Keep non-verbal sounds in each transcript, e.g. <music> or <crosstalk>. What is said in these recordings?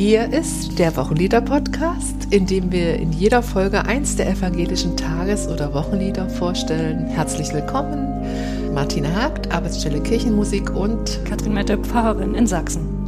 Hier ist der Wochenlieder-Podcast, in dem wir in jeder Folge eins der evangelischen Tages- oder Wochenlieder vorstellen. Herzlich willkommen, Martina Hagt, Arbeitsstelle Kirchenmusik und Katrin Mette, Pfarrerin in Sachsen.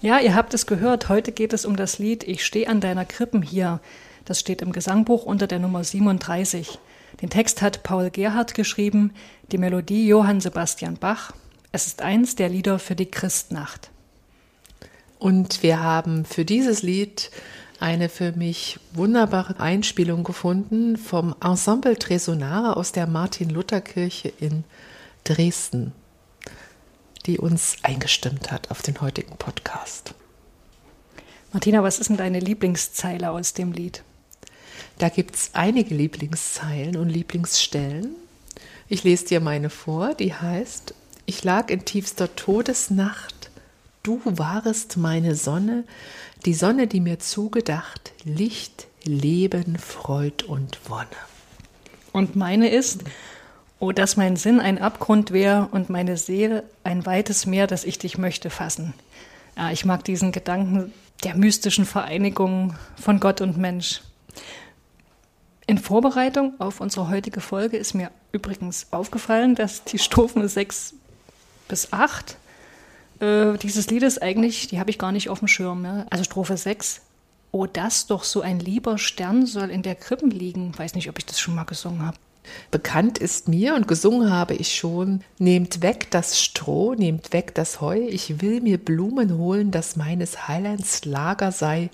Ja, ihr habt es gehört. Heute geht es um das Lied Ich stehe an deiner Krippen hier. Das steht im Gesangbuch unter der Nummer 37. Den Text hat Paul Gerhardt geschrieben, die Melodie Johann Sebastian Bach. Es ist eins der Lieder für die Christnacht. Und wir haben für dieses Lied eine für mich wunderbare Einspielung gefunden vom Ensemble Tresonare aus der Martin-Luther-Kirche in Dresden die uns eingestimmt hat auf den heutigen Podcast. Martina, was ist denn deine Lieblingszeile aus dem Lied? Da gibt es einige Lieblingszeilen und Lieblingsstellen. Ich lese dir meine vor, die heißt, ich lag in tiefster Todesnacht, du warest meine Sonne, die Sonne, die mir zugedacht, Licht, Leben, Freud und Wonne. Und meine ist, Oh, dass mein Sinn ein Abgrund wäre und meine Seele ein weites Meer, das ich dich möchte fassen. Ja, ich mag diesen Gedanken der mystischen Vereinigung von Gott und Mensch. In Vorbereitung auf unsere heutige Folge ist mir übrigens aufgefallen, dass die Strophen 6 bis 8 äh, dieses Liedes eigentlich, die habe ich gar nicht auf dem Schirm. Ja? Also Strophe 6, Oh, dass doch so ein lieber Stern soll in der Krippen liegen. Weiß nicht, ob ich das schon mal gesungen habe. Bekannt ist mir und gesungen habe ich schon, nehmt weg das Stroh, nehmt weg das Heu, ich will mir Blumen holen, dass meines Heilands Lager sei,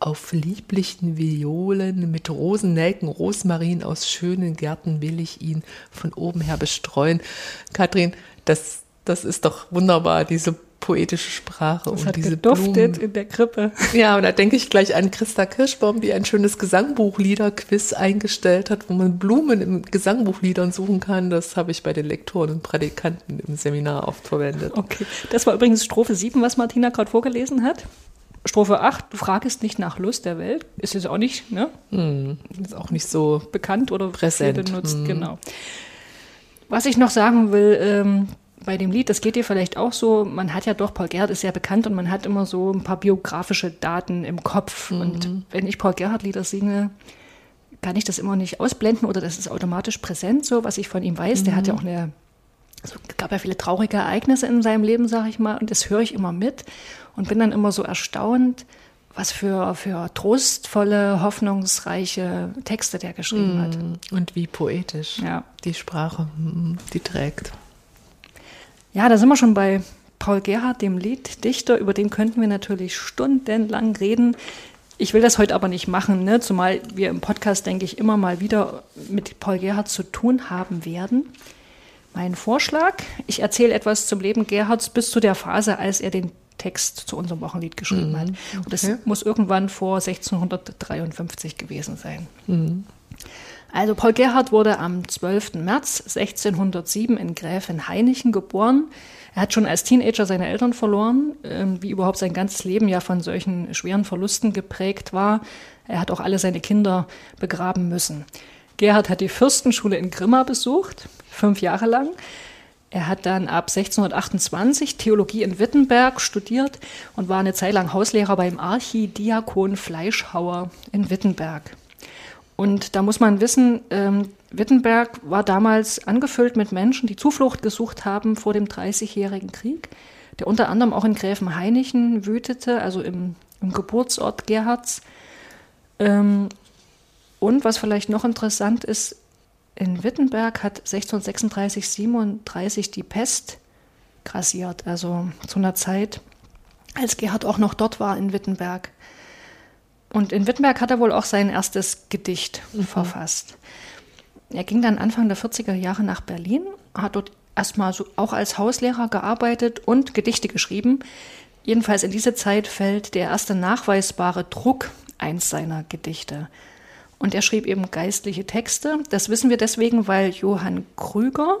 auf lieblichen Violen mit Rosennelken, Rosmarin aus schönen Gärten will ich ihn von oben her bestreuen. Kathrin, das, das ist doch wunderbar, diese poetische Sprache Es und hat diese geduftet Blumen. in der Krippe. Ja, und da denke ich gleich an Christa Kirschbaum, die ein schönes Gesangbuchlieder-Quiz eingestellt hat, wo man Blumen in Gesangbuchliedern suchen kann. Das habe ich bei den Lektoren und Prädikanten im Seminar oft verwendet. Okay. Das war übrigens Strophe 7, was Martina gerade vorgelesen hat. Strophe 8, du fragest nicht nach Lust der Welt. Ist jetzt auch nicht ne, Hm, ist auch nicht so bekannt oder Präsent. benutzt. Mhm. Genau. Was ich noch sagen will, ähm, bei dem Lied, das geht dir vielleicht auch so, man hat ja doch, Paul Gerhardt ist ja bekannt und man hat immer so ein paar biografische Daten im Kopf. Und wenn ich Paul Gerhardt Lieder singe, kann ich das immer nicht ausblenden oder das ist automatisch präsent, so was ich von ihm weiß. Der hat ja auch eine, also es gab ja viele traurige Ereignisse in seinem Leben, sage ich mal, und das höre ich immer mit und bin dann immer so erstaunt, was für, für trostvolle, hoffnungsreiche Texte der geschrieben hat. und wie poetisch Ja. die Sprache, hm, die trägt. Ja, da sind wir schon bei Paul Gerhardt, dem Lieddichter, über den könnten wir natürlich stundenlang reden. Ich will das heute aber nicht machen, ne? zumal wir im Podcast, denke ich, immer mal wieder mit Paul Gerhardt zu tun haben werden. Mein Vorschlag, ich erzähle etwas zum Leben Gerhards bis zu der Phase, als er den Text zu unserem Wochenlied geschrieben hat. Und das okay. muss irgendwann vor 1653 gewesen sein. Also Paul Gerhardt wurde am 12. März 1607 in Gräfenhainichen geboren. Er hat schon als Teenager seine Eltern verloren, ähm, wie überhaupt sein ganzes Leben ja von solchen schweren Verlusten geprägt war. Er hat auch alle seine Kinder begraben müssen. Gerhard hat die Fürstenschule in Grimma besucht, fünf Jahre lang. Er hat dann ab 1628 Theologie in Wittenberg studiert und war eine Zeit lang Hauslehrer beim Archidiakon Fleischhauer in Wittenberg. Und da muss man wissen, ähm, Wittenberg war damals angefüllt mit Menschen, die Zuflucht gesucht haben vor dem Dreißigjährigen Krieg, der unter anderem auch in Gräfenhainichen wütete, also im, im Geburtsort Gerhards. Ähm, und was vielleicht noch interessant ist, in Wittenberg hat 1636, 37 die Pest grassiert, also zu einer Zeit, als Gerhard auch noch dort war in Wittenberg. Und in Wittenberg hat er wohl auch sein erstes Gedicht verfasst. Er ging dann Anfang der 40er Jahre nach Berlin, hat dort erstmal so auch als Hauslehrer gearbeitet und Gedichte geschrieben. Jedenfalls in diese Zeit fällt der erste nachweisbare Druck eins seiner Gedichte. Und er schrieb eben geistliche Texte. Das wissen wir deswegen, weil Johann Krüger,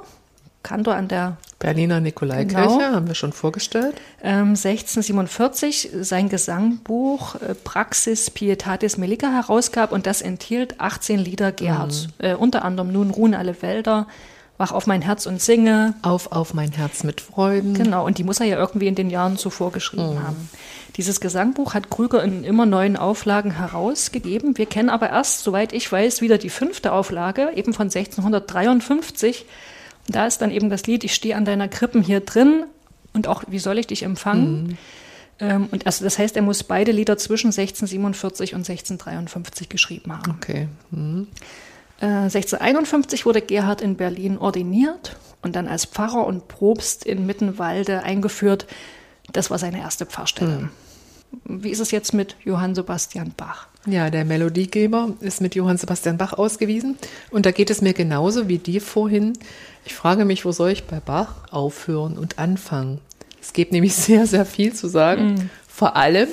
Kantor an der Berliner Nikolaikirche Genau. haben wir schon vorgestellt. ähm, 1647 sein Gesangbuch äh, Praxis Pietatis Melica herausgab und das enthielt 18 Lieder Gerhards. Äh, unter anderem Nun ruhen alle Wälder, Wach auf mein Herz und singe. Auf, auf mein Herz mit Freuden. Genau, und die muss er ja irgendwie in den Jahren zuvor geschrieben haben. Dieses Gesangbuch hat Krüger in immer neuen Auflagen herausgegeben. Wir kennen aber erst, soweit ich weiß, wieder die fünfte Auflage, eben von 1653. Da ist dann eben das Lied Ich stehe an deiner Krippen hier drin und auch Wie soll ich dich empfangen? Ähm, und also das heißt, er muss beide Lieder zwischen 1647 und 1653 geschrieben haben. Okay. Hm. Äh, 1651 wurde Gerhard in Berlin ordiniert und dann als Pfarrer und Propst in Mittenwalde eingeführt. Das war seine erste Pfarrstelle. Wie ist es jetzt mit Johann Sebastian Bach? Ja, der Melodiegeber ist mit Johann Sebastian Bach ausgewiesen. Und da geht es mir genauso wie dir vorhin. Ich frage mich, wo soll ich bei Bach aufhören und anfangen? Es gibt nämlich <laughs> sehr, sehr viel zu sagen. Vor allem,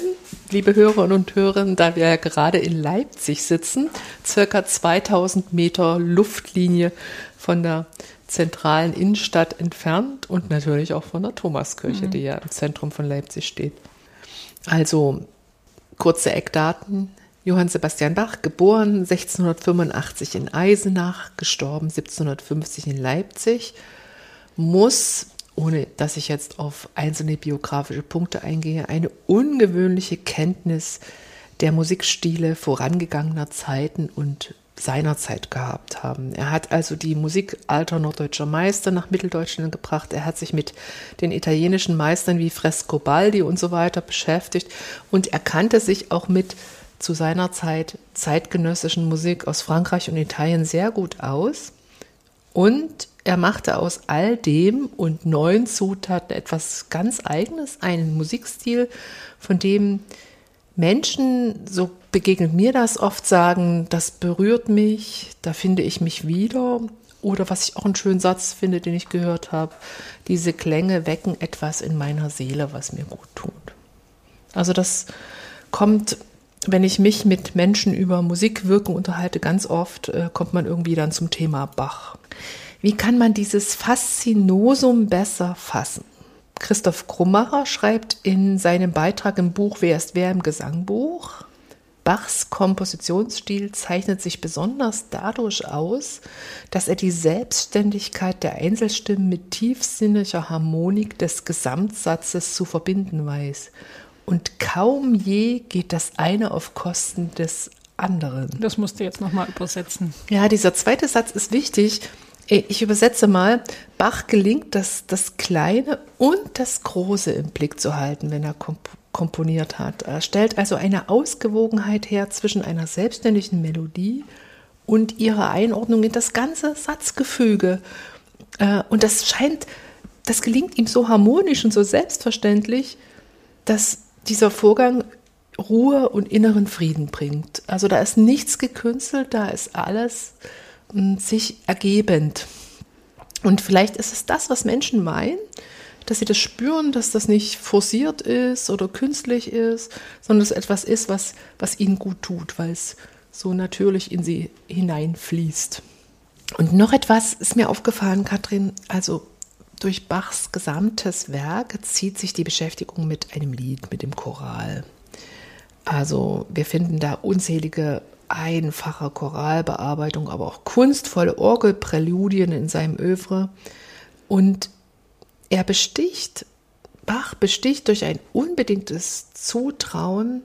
liebe Hörerinnen und Hörer, da wir ja gerade in Leipzig sitzen, circa 2000 Meter Luftlinie von der zentralen Innenstadt entfernt und natürlich auch von der Thomaskirche, die ja im Zentrum von Leipzig steht. Also kurze Eckdaten. Johann Sebastian Bach, geboren 1685 in Eisenach, gestorben 1750 in Leipzig, muss, ohne dass ich jetzt auf einzelne biografische Punkte eingehe, eine ungewöhnliche Kenntnis der Musikstile vorangegangener Zeiten und seiner Zeit gehabt haben. Er hat also die Musik alter norddeutscher Meister nach Mitteldeutschland gebracht. Er hat sich mit den italienischen Meistern wie Frescobaldi und so weiter beschäftigt und er kannte sich auch mit zu seiner Zeit zeitgenössischen Musik aus Frankreich und Italien sehr gut aus. Und er machte aus all dem und neuen Zutaten etwas ganz Eigenes, einen Musikstil, von dem Menschen, so begegnet mir das oft, sagen, das berührt mich, da finde ich mich wieder. Oder was ich auch einen schönen Satz finde, den ich gehört habe, diese Klänge wecken etwas in meiner Seele, was mir gut tut. Also das kommt, wenn ich mich mit Menschen über Musikwirken unterhalte, ganz oft äh, kommt man irgendwie dann zum Thema Bach. Wie kann man dieses Faszinosum besser fassen? Christoph Krummacher schreibt in seinem Beitrag im Buch Wer ist wer im Gesangbuch, Bachs Kompositionsstil zeichnet sich besonders dadurch aus, dass er die Selbstständigkeit der Einzelstimmen mit tiefsinniger Harmonik des Gesamtsatzes zu verbinden weiß. Und kaum je geht das eine auf Kosten des anderen. Das musst du jetzt nochmal übersetzen. Ja, dieser zweite Satz ist wichtig. Ich übersetze mal, Bach gelingt das, das Kleine und das Große im Blick zu halten, wenn er komponiert komponiert hat. Er stellt also eine Ausgewogenheit her zwischen einer selbstständigen Melodie und ihrer Einordnung in das ganze Satzgefüge. Äh, und das scheint, das gelingt ihm so harmonisch und so selbstverständlich, dass dieser Vorgang Ruhe und inneren Frieden bringt. Also da ist nichts gekünstelt, da ist alles hm, sich ergebend. Und vielleicht ist es das, was Menschen meinen, dass sie das spüren, dass das nicht forciert ist oder künstlich ist, sondern es etwas ist, was, was ihnen gut tut, weil es so natürlich in sie hineinfließt. Und noch etwas ist mir aufgefallen, Katrin, also durch Bachs gesamtes Werk zieht sich die Beschäftigung mit einem Lied, mit dem Choral. Also wir finden da unzählige einfache Choralbearbeitung, aber auch kunstvolle Orgelpräludien in seinem Övre. Und er besticht, Bach besticht durch ein unbedingtes Zutrauen,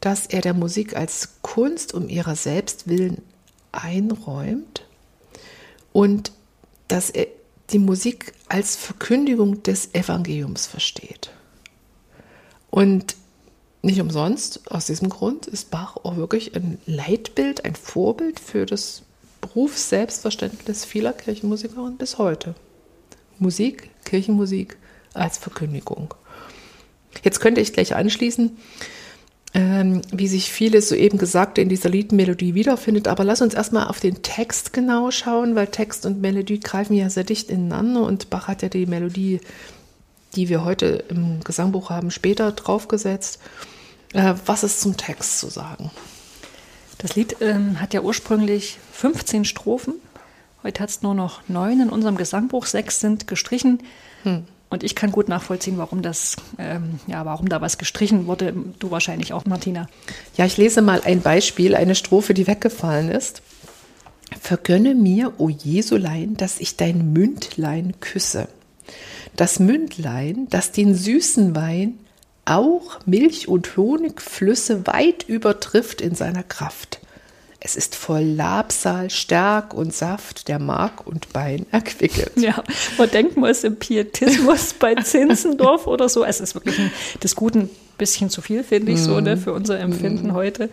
dass er der Musik als Kunst um ihrer selbst willen einräumt und dass er die Musik als Verkündigung des Evangeliums versteht. Und nicht umsonst, aus diesem Grund ist Bach auch wirklich ein Leitbild, ein Vorbild für das Berufsselbstverständnis vieler Kirchenmusiker und bis heute. Musik, Kirchenmusik als Verkündigung. Jetzt könnte ich gleich anschließen, ähm, wie sich vieles soeben Gesagte in dieser Liedmelodie wiederfindet. Aber lass uns erstmal auf den Text genau schauen, weil Text und Melodie greifen ja sehr dicht ineinander und Bach hat ja die Melodie, die wir heute im Gesangbuch haben, später draufgesetzt. Äh, was ist zum Text zu sagen? Das Lied ähm, hat ja ursprünglich 15 Strophen Heute hat es nur noch neun in unserem Gesangbuch, sechs sind gestrichen. Hm. Und ich kann gut nachvollziehen, warum das, ähm, ja, warum da was gestrichen wurde. Du wahrscheinlich auch, Martina. Ja, ich lese mal ein Beispiel, eine Strophe, die weggefallen ist. Vergönne mir, o Jesulein, dass ich dein Mündlein küsse. Das Mündlein, das den süßen Wein auch Milch und Honigflüsse weit übertrifft in seiner Kraft. Es ist voll Labsal, Stärk und Saft, der Mark und Bein erquickelt. Ja, man denkt mal, es ist im Pietismus bei <laughs> Zinzendorf oder so. Es ist wirklich ein, des Guten bisschen zu viel, finde ich, mm. so, ne, für unser Empfinden mm. heute.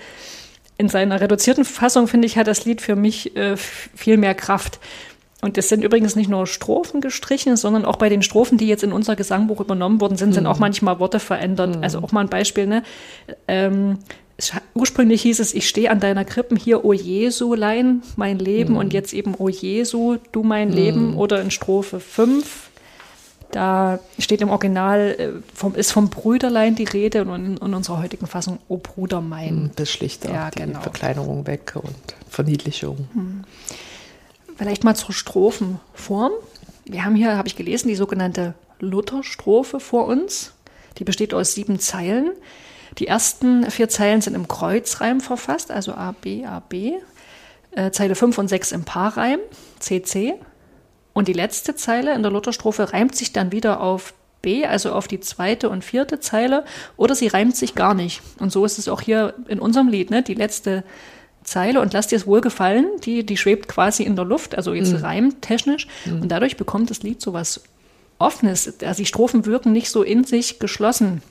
In seiner reduzierten Fassung, finde ich, hat das Lied für mich äh, viel mehr Kraft. Und es sind übrigens nicht nur Strophen gestrichen, sondern auch bei den Strophen, die jetzt in unser Gesangbuch übernommen worden sind, sind auch manchmal Worte verändert. Also auch mal ein Beispiel, ne? Ähm, ursprünglich hieß es, ich stehe an deiner Krippen hier, o Jesulein, mein Leben, mhm. und jetzt eben, o Jesu, du mein mhm. Leben, oder in Strophe 5. Da steht im Original, äh, vom, ist vom Brüderlein die Rede und in, in unserer heutigen Fassung, o Bruder mein. Mhm, das schlichter, ja, die genau. Verkleinerung weg und Verniedlichung. Mhm. Vielleicht mal zur Strophenform. Wir haben hier, habe ich gelesen, die sogenannte Lutherstrophe vor uns. Die besteht aus sieben Zeilen. Die ersten vier Zeilen sind im Kreuzreim verfasst, also A, B, A, B. Äh, Zeile 5 und 6 im Paarreim, C, C. Und die letzte Zeile in der Lutherstrophe reimt sich dann wieder auf B, also auf die zweite und vierte Zeile, oder sie reimt sich gar nicht. Und so ist es auch hier in unserem Lied, ne? Die letzte Zeile und lass dir es wohl gefallen, die, die schwebt quasi in der Luft, also jetzt mhm. reimtechnisch. Mhm. Und dadurch bekommt das Lied so was Offenes. Also die Strophen wirken nicht so in sich geschlossen.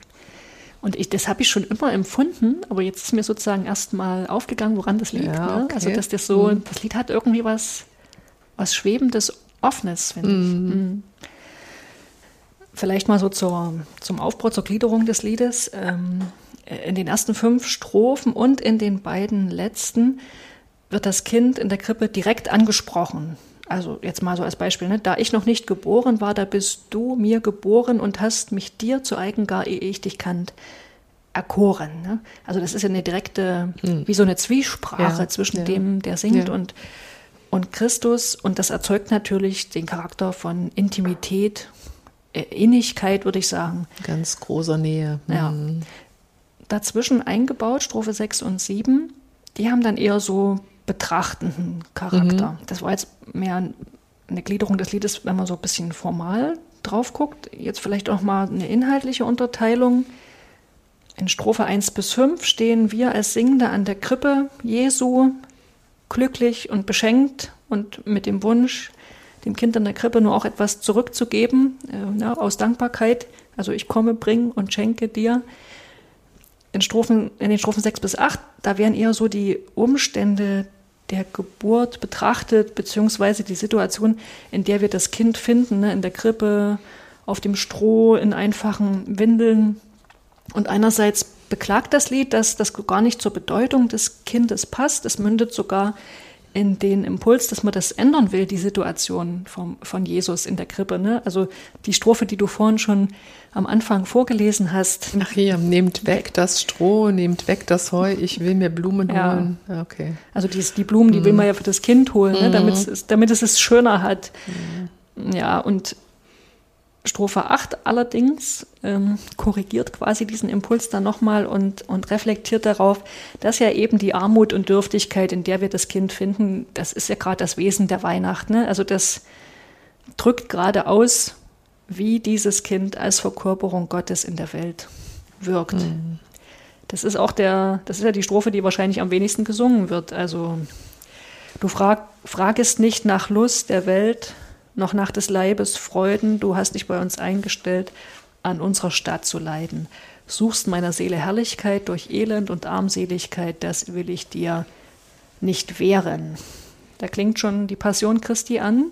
Und ich, das habe ich schon immer empfunden, aber jetzt ist mir sozusagen erst mal aufgegangen, woran das liegt. Ja, ne? Also dass das so, mhm. das Lied hat irgendwie was, was Schwebendes, Offenes, finde mhm. ich. Mhm. Vielleicht mal so zur, zum Aufbau, zur Gliederung des Liedes. Ähm, in den ersten fünf Strophen und in den beiden letzten wird das Kind in der Krippe direkt angesprochen. Also jetzt mal so als Beispiel, ne? da ich noch nicht geboren war, da bist du mir geboren und hast mich dir zu eigen gar, ehe ich dich kannt, erkoren. Ne? Also das ist ja eine direkte, hm. wie so eine Zwiesprache ja, zwischen ja. dem, der singt ja. und, und Christus. Und das erzeugt natürlich den Charakter von Intimität, äh, Innigkeit, würde ich sagen. Ganz großer Nähe. Ja. Hm. Dazwischen eingebaut, Strophe 6 und 7, die haben dann eher so betrachtenden Charakter. Mhm. Das war jetzt mehr eine Gliederung des Liedes, wenn man so ein bisschen formal drauf guckt. Jetzt vielleicht auch mal eine inhaltliche Unterteilung. In Strophe 1 bis 5 stehen wir als Singende an der Krippe Jesu, glücklich und beschenkt und mit dem Wunsch, dem Kind an der Krippe nur auch etwas zurückzugeben, äh, aus Dankbarkeit. Also ich komme, bring und schenke dir. In, Strophen, in den Strophen 6 bis 8, da werden eher so die Umstände der Geburt betrachtet, beziehungsweise die Situation, in der wir das Kind finden, ne, in der Krippe, auf dem Stroh, in einfachen Windeln. Und einerseits beklagt das Lied, dass das gar nicht zur Bedeutung des Kindes passt. Es mündet sogar in den Impuls, dass man das ändern will, die Situation vom, von Jesus in der Krippe. Ne? Also die Strophe, die du vorhin schon am Anfang vorgelesen hast. Ach hier, nehmt weg das Stroh, nehmt weg das Heu, ich will mir Blumen ja. holen. Okay. Also die, die Blumen, die mhm. will man ja für das Kind holen, ne? damit, es, damit es es schöner hat. Mhm. Ja, und Strophe 8 allerdings ähm, korrigiert quasi diesen Impuls dann nochmal und, und reflektiert darauf, dass ja eben die Armut und Dürftigkeit, in der wir das Kind finden, das ist ja gerade das Wesen der Weihnacht. Ne? Also das drückt gerade aus, wie dieses Kind als Verkörperung Gottes in der Welt wirkt. Mhm. Das ist auch der, das ist ja die Strophe, die wahrscheinlich am wenigsten gesungen wird. Also du frag, fragest nicht nach Lust der Welt, noch nach des Leibes Freuden, du hast dich bei uns eingestellt, an unserer Stadt zu leiden. Suchst meiner Seele Herrlichkeit durch Elend und Armseligkeit, das will ich dir nicht wehren. Da klingt schon die Passion Christi an,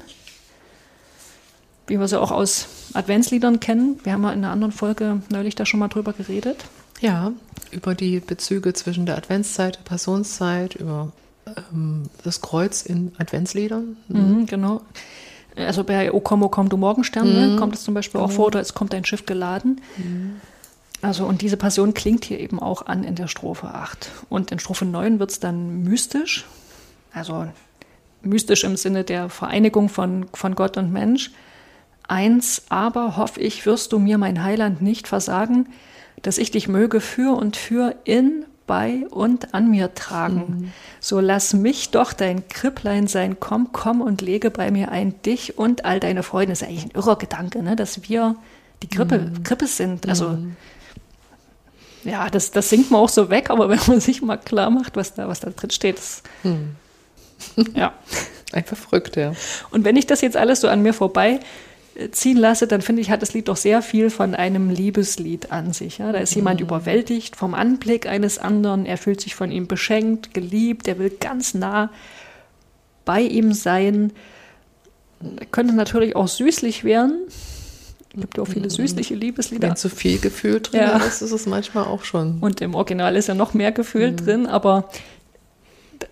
wie wir sie auch aus Adventsliedern kennen. Wir haben ja in einer anderen Folge neulich da schon mal drüber geredet. Ja, über die Bezüge zwischen der Adventszeit, der Passionszeit, über ähm, das Kreuz in Adventsliedern. Mhm, genau. Also bei O komm, O komm, du Morgenstern mhm. kommt es zum Beispiel auch vor, oder es kommt ein Schiff geladen. Mhm. Also und diese Passion klingt hier eben auch an in der Strophe 8. Und in Strophe 9 wird es dann mystisch, also mystisch im Sinne der Vereinigung von, von Gott und Mensch. Eins aber, hoff ich, wirst du mir mein Heiland nicht versagen, dass ich dich möge für und für in bei und an mir tragen. Mhm. So lass mich doch dein Kripplein sein, komm, komm und lege bei mir ein dich und all deine Freunde. Das ist eigentlich ein irrer Gedanke, ne? dass wir die Krippe, mhm. Krippe sind. Also mhm. ja, das, das singt man auch so weg, aber <laughs> wenn man sich mal klar macht, was da, was da drin steht, ist, mhm. ja. <laughs> Einfach verrückt, ja. Und wenn ich das jetzt alles so an mir vorbei ziehen lasse, dann finde ich, hat das Lied doch sehr viel von einem Liebeslied an sich. Ja? Da ist jemand mhm. überwältigt vom Anblick eines anderen, er fühlt sich von ihm beschenkt, geliebt, er will ganz nah bei ihm sein. Könnte natürlich auch süßlich werden. Es gibt ja auch viele mhm. süßliche Liebeslieder. Wenn zu viel Gefühl drin ja. ist, ist es manchmal auch schon. Und im Original ist ja noch mehr Gefühl mhm. drin, aber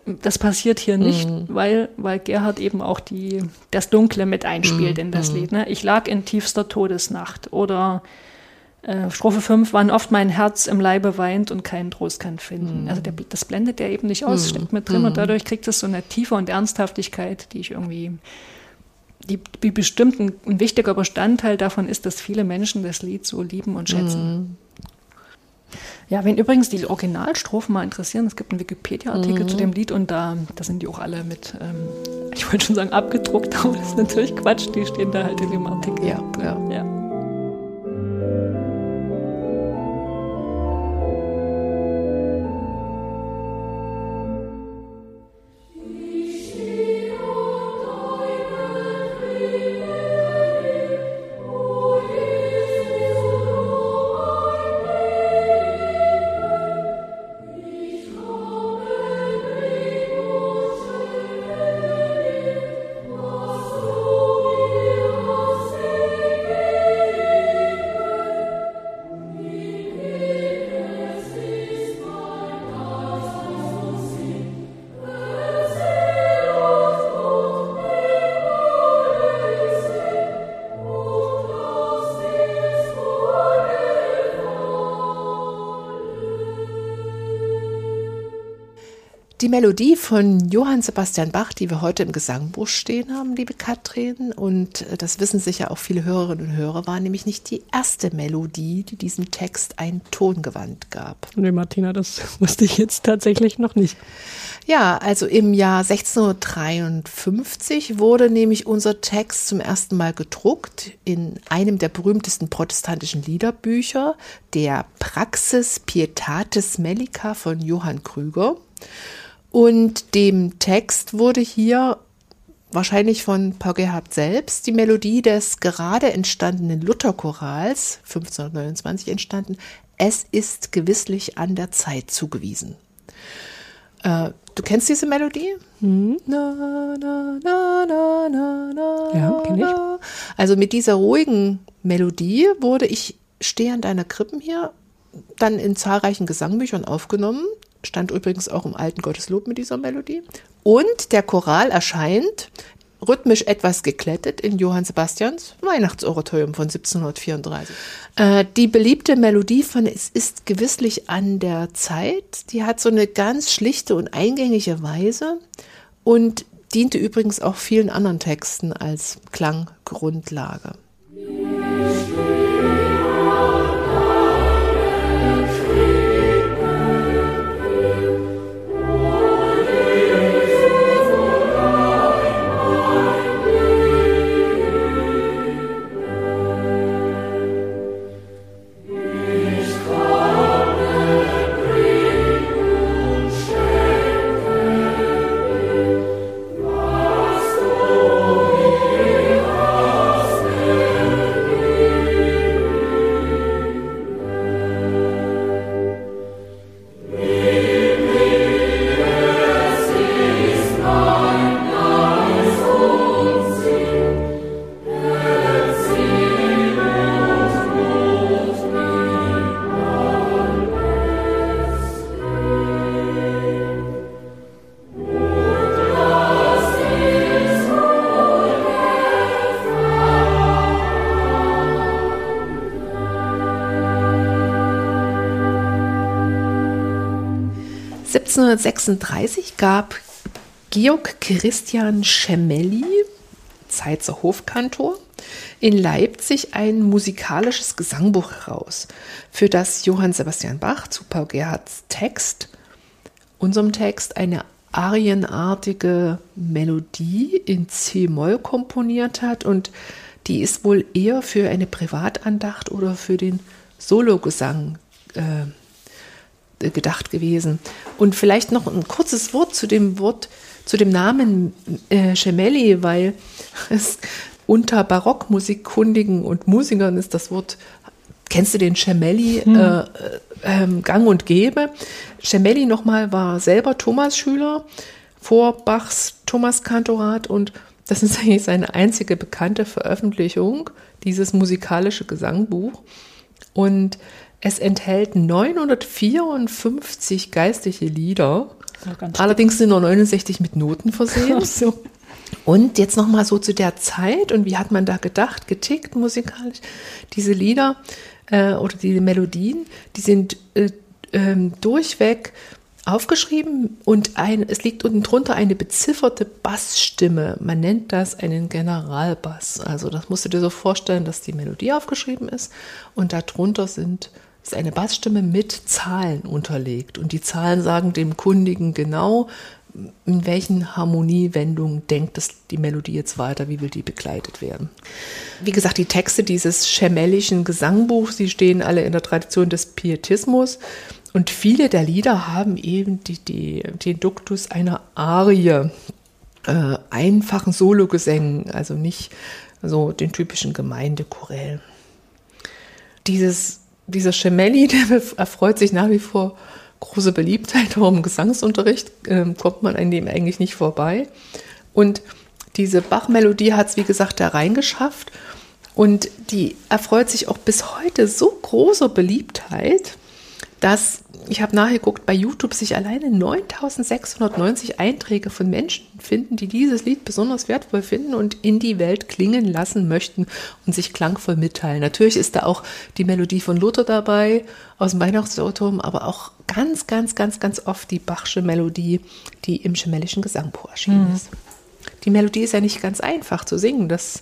das passiert hier nicht, mhm. weil, weil Gerhard eben auch die, das Dunkle mit einspielt mhm. in das mhm. Lied. Ne? Ich lag in tiefster Todesnacht oder äh, Strophe 5, wann oft mein Herz im Leibe weint und keinen Trost kann finden. Mhm. Also der, das blendet er eben nicht aus, mhm. steckt mit drin und mhm. dadurch kriegt es so eine Tiefe und Ernsthaftigkeit, die ich irgendwie, die, die bestimmt ein, ein wichtiger Bestandteil davon ist, dass viele Menschen das Lied so lieben und schätzen. Ja, wen übrigens die Originalstrophen mal interessieren, es gibt einen Wikipedia-Artikel mhm. zu dem Lied und da, da sind die auch alle mit, ähm, ich wollte schon sagen abgedruckt, <laughs> aber das ist natürlich Quatsch, die stehen da halt in dem Artikel. Ja, ja. ja. Die Melodie von Johann Sebastian Bach, die wir heute im Gesangbuch stehen haben, liebe Katrin, und äh, das wissen sicher auch viele Hörerinnen und Hörer, war nämlich nicht die erste Melodie, die diesem Text ein Tongewand gab. Nee, Martina, das <laughs> wusste ich jetzt tatsächlich noch nicht. Ja, also im Jahr 1653 wurde nämlich unser Text zum ersten Mal gedruckt in einem der berühmtesten protestantischen Liederbücher, der Praxis Pietatis Mellica von Johann Krüger. Und dem Text wurde hier wahrscheinlich von Paul Gerhardt selbst die Melodie des gerade entstandenen Lutherchorals 1529 entstanden. Es ist gewisslich an der Zeit zugewiesen. Äh, du kennst diese Melodie? Hm. Na, na, na, na, na, na, Ja, kenn ich. Also mit dieser ruhigen Melodie wurde ich Stehe an deiner Krippen hier dann in zahlreichen Gesangbüchern aufgenommen. Stand übrigens auch im alten Gotteslob mit dieser Melodie. Und der Choral erscheint rhythmisch etwas geklettet in Johann Sebastians Weihnachtsoratorium von 1734. Äh, die beliebte Melodie von Es ist gewisslich an der Zeit, die hat so eine ganz schlichte und eingängige Weise und diente übrigens auch vielen anderen Texten als Klanggrundlage. – 1736 gab Georg Christian Schemelli, Zeitzer Hofkantor, in Leipzig ein musikalisches Gesangbuch heraus, für das Johann Sebastian Bach zu Paul Gerhardts Text, unserem Text, eine arienartige Melodie in C-Moll komponiert hat. Und die ist wohl eher für eine Privatandacht oder für den Sologesang äh, gedacht gewesen. Und vielleicht noch ein kurzes Wort zu dem Wort, zu dem Namen äh, Gemelli, weil es unter Barockmusikkundigen und Musikern ist das Wort, kennst du den Gemelli, äh, äh, gang und gäbe. Gemelli nochmal war selber Thomas-Schüler vor Bachs Thomas-Kantorat und das ist eigentlich seine einzige bekannte Veröffentlichung, dieses musikalische Gesangbuch. Und es enthält 954 geistliche Lieder. Allerdings sind nur 69 mit Noten versehen. So. Und jetzt nochmal so zu der Zeit und wie hat man da gedacht, getickt musikalisch. Diese Lieder äh, oder die Melodien, die sind äh, ähm, durchweg aufgeschrieben und ein, es liegt unten drunter eine bezifferte Bassstimme. Man nennt das einen Generalbass. Also das musst du dir so vorstellen, dass die Melodie aufgeschrieben ist und darunter sind ist eine Bassstimme mit Zahlen unterlegt. Und die Zahlen sagen dem Kundigen genau, in welchen Harmoniewendungen denkt es die Melodie jetzt weiter, wie will die begleitet werden. Wie gesagt, die Texte dieses schemellischen Gesangbuchs, die stehen alle in der Tradition des Pietismus und viele der Lieder haben eben die, die, den Duktus einer Arie, äh, einfachen Sologesängen, also nicht so den typischen Gemeindechorälen. Dieses, dieser Gemelli, <laughs> der erfreut sich nach wie vor große Beliebtheit, auch im Gesangsunterricht ähm, kommt man an dem eigentlich nicht vorbei. Und diese Bach-Melodie hat es, wie gesagt, da reingeschafft. Und die erfreut sich auch bis heute so großer Beliebtheit, dass ich habe nachgeguckt, bei YouTube sich alleine 9690 Einträge von Menschen finden, die dieses Lied besonders wertvoll finden und in die Welt klingen lassen möchten und sich klangvoll mitteilen. Natürlich ist da auch die Melodie von Luther dabei aus dem Weihnachtsautum, aber auch ganz, ganz, ganz, ganz oft die Bachsche Melodie, die im Schemellischen Gesangbuch erschienen mhm. ist. Die Melodie ist ja nicht ganz einfach zu singen. Das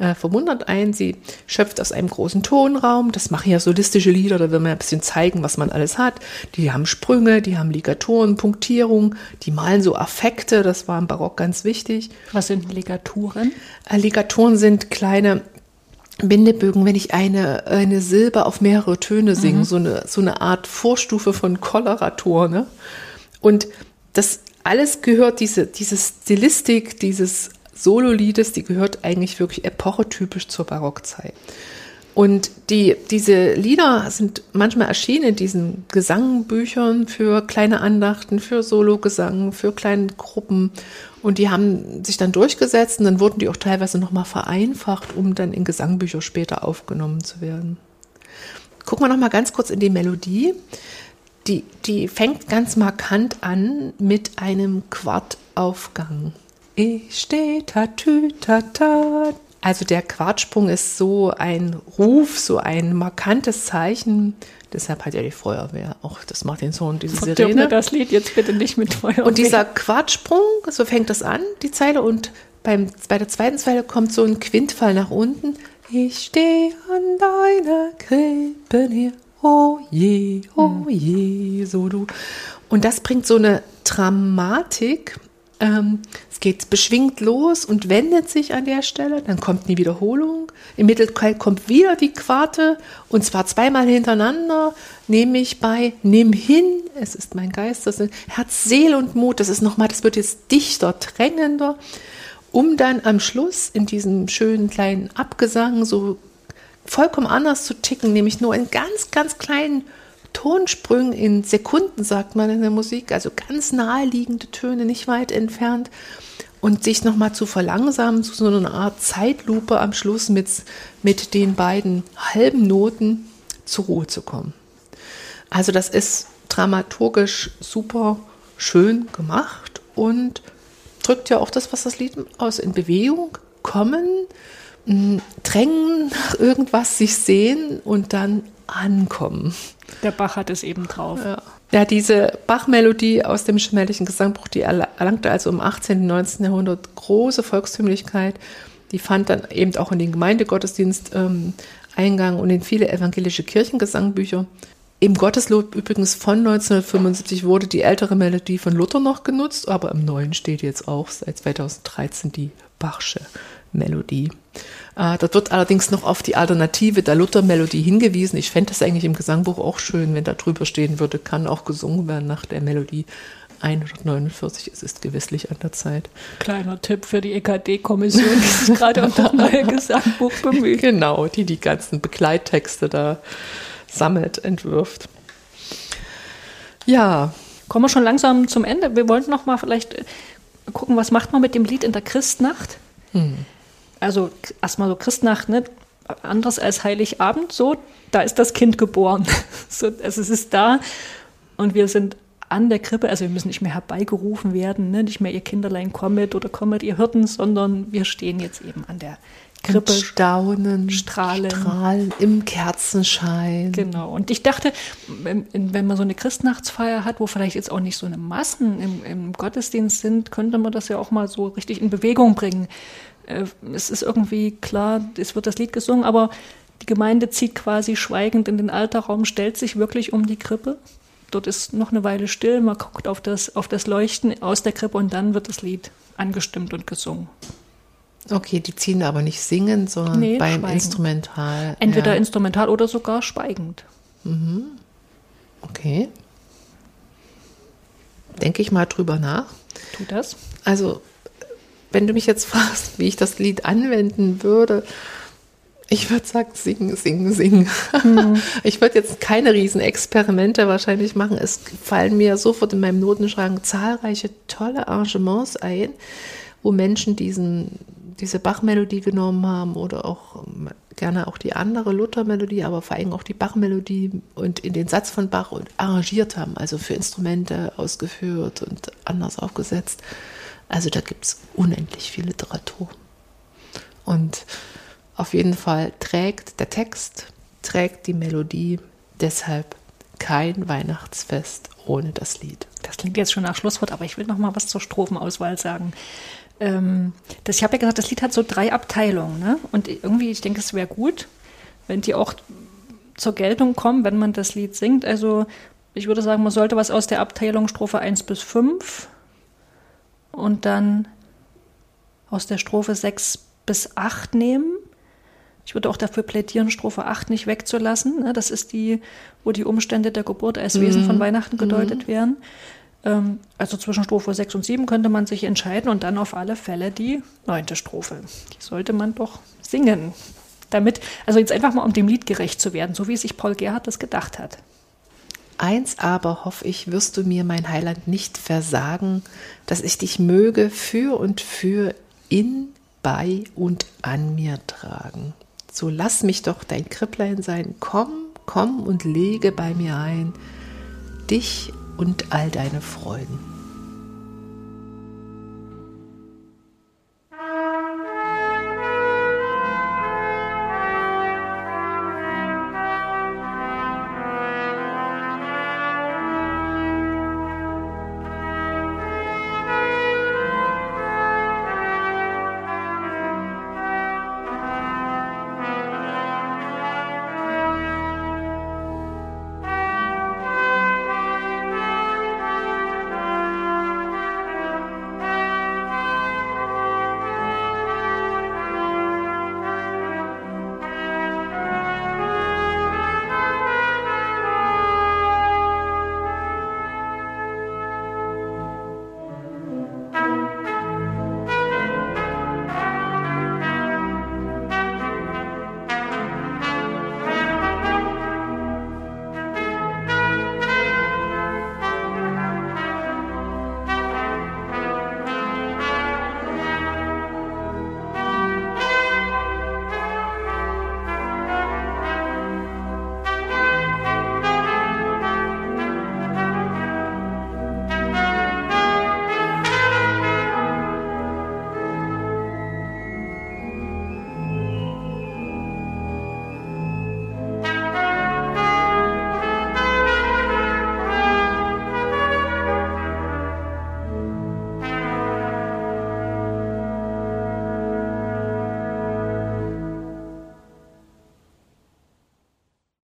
äh, verwundert einen. Sie schöpft aus einem großen Tonraum. Das machen ja solistische Lieder, da will man ein bisschen zeigen, was man alles hat. Die haben Sprünge, die haben Ligaturen, Punktierung, die malen so Affekte, das war im Barock ganz wichtig. Was sind Ligaturen? Äh, Ligaturen sind kleine Bindebögen, wenn ich eine, eine Silbe auf mehrere Töne singe, mhm. so, eine, so eine Art Vorstufe von Koloratur. Ne? Und das alles gehört, diese, diese Stilistik, dieses Sololiedes, die gehört eigentlich wirklich epochetypisch zur Barockzeit. Und die, diese Lieder sind manchmal erschienen in diesen Gesangbüchern für kleine Andachten, für Sologesang, für kleine Gruppen. Und die haben sich dann durchgesetzt und dann wurden die auch teilweise nochmal vereinfacht, um dann in Gesangbücher später aufgenommen zu werden. Gucken wir nochmal ganz kurz in die Melodie. Die, die fängt ganz markant an mit einem Quartaufgang. Ich stehe tatü tata. Also der Quartsprung ist so ein Ruf, so ein markantes Zeichen. Deshalb hat ja die Feuerwehr auch das Martinshorn, diese Verdirb Sirene. das Lied jetzt bitte nicht mit Feuerwehr. Und dieser Quartsprung, so fängt das an, die Zeile. Und beim, bei der zweiten Zeile kommt so ein Quintfall nach unten. Ich stehe an deiner Krippe hier. Oh je, oh hm. je, so du. Und das bringt so eine Dramatik ähm, es geht beschwingt los und wendet sich an der Stelle, dann kommt eine Wiederholung. Im Mittelteil kommt wieder die Quarte und zwar zweimal hintereinander, nämlich bei Nimm hin, es ist mein Geist, das sind Herz, Seele und Mut, das ist nochmal, das wird jetzt dichter, drängender, um dann am Schluss in diesem schönen kleinen Abgesang so vollkommen anders zu ticken, nämlich nur in ganz, ganz kleinen Tonsprüngen in Sekunden, sagt man in der Musik, also ganz naheliegende Töne, nicht weit entfernt. Und sich nochmal zu verlangsamen, zu so einer Art Zeitlupe am Schluss mit, mit den beiden halben Noten zur Ruhe zu kommen. Also das ist dramaturgisch super schön gemacht und drückt ja auch das, was das Lied aus, in Bewegung kommen, drängen nach irgendwas, sich sehen und dann ankommen. Der Bach hat es eben drauf. Ja. Ja, diese Bach-Melodie aus dem schmählichen Gesangbuch, die erlangte also im 18. und 19. Jahrhundert große Volkstümlichkeit. Die fand dann eben auch in den Gemeindegottesdienst ähm, Eingang und in viele evangelische Kirchengesangbücher. Im Gotteslob übrigens von 1975 wurde die ältere Melodie von Luther noch genutzt, aber im neuen steht jetzt auch seit 2013 die Bachsche Melodie. Äh, dort wird allerdings noch auf die Alternative der Luther-Melodie hingewiesen. Ich fände das eigentlich im Gesangbuch auch schön, wenn da drüber stehen würde, kann auch gesungen werden nach der Melodie 149. Es ist gewisslich an der Zeit. Kleiner Tipp für die EKD-Kommission, die sich gerade um das neue Gesangbuch bemüht. Genau, die die ganzen Begleittexte da sammelt, entwirft. Ja. Kommen wir schon langsam zum Ende. Wir wollten noch mal vielleicht gucken, was macht man mit dem Lied in der Christnacht? Hm also erstmal so Christnacht, ne? anders als Heiligabend, so, da ist das Kind geboren. <laughs> so, also es ist da und wir sind an der Krippe, also wir müssen nicht mehr herbeigerufen werden, ne? nicht mehr ihr Kinderlein kommet oder kommet ihr Hirten, sondern wir stehen jetzt eben an der Krippe. Und staunen, strahlen. strahlen im Kerzenschein. Genau. Und ich dachte, wenn, wenn, man so eine Christnachtsfeier hat, wo vielleicht jetzt auch nicht so eine Massen im, im Gottesdienst sind, könnte man das ja auch mal so richtig in Bewegung bringen. Äh, es ist irgendwie klar, es wird das Lied gesungen, aber die Gemeinde zieht quasi schweigend in den Alterraum, stellt sich wirklich um die Krippe. Dort ist noch eine Weile still, man guckt auf das, auf das Leuchten aus der Krippe und dann wird das Lied angestimmt und gesungen. Okay, die ziehen aber nicht singen, sondern nee, beim schweigen. Instrumental. Entweder ja. instrumental oder sogar schweigend. Mhm. Okay. Denke ich mal drüber nach. Tu das. Also wenn du mich jetzt fragst, wie ich das Lied anwenden würde, ich würde sagen, singen, singen, singen. Mhm. <laughs> Ich würde jetzt keine Riesenexperimente wahrscheinlich machen. Es fallen mir sofort in meinem Notenschrank zahlreiche tolle Arrangements ein, wo Menschen diesen, diese Bachmelodie genommen haben oder auch gerne auch die andere Luther-Melodie, aber vor allem auch die Bach-Melodie und in den Satz von Bach und arrangiert haben, also für Instrumente ausgeführt und anders aufgesetzt. Also da gibt es unendlich viel Literatur. Und auf jeden Fall trägt der Text, trägt die Melodie, deshalb kein Weihnachtsfest ohne das Lied. Das klingt jetzt schon nach Schlusswort, aber ich will noch mal was zur Strophenauswahl sagen. Ähm, das, ich habe ja gesagt, das Lied hat so drei Abteilungen. Ne? Und irgendwie, ich denke, es wäre gut, wenn die auch zur Geltung kommen, wenn man das Lied singt. Also ich würde sagen, man sollte was aus der Abteilung Strophe 1 bis 5 und dann aus der Strophe 6 bis 8 nehmen. Ich würde auch dafür plädieren, Strophe 8 nicht wegzulassen. Ne? Das ist die, wo die Umstände der Geburt als mhm. Wesen von Weihnachten gedeutet mhm. werden. Ähm, also zwischen Strophe 6 und 7 könnte man sich entscheiden und dann auf alle Fälle die neunte Strophe. Die sollte man doch singen. Damit, also jetzt einfach mal um dem Lied gerecht zu werden, so wie sich Paul Gerhardt das gedacht hat. Eins aber hoff ich, wirst du mir, mein Heiland, nicht versagen, dass ich dich möge für und für in, bei und an mir tragen. So lass mich doch dein Kripplein sein, komm, komm und lege bei mir ein dich und all deine Freuden.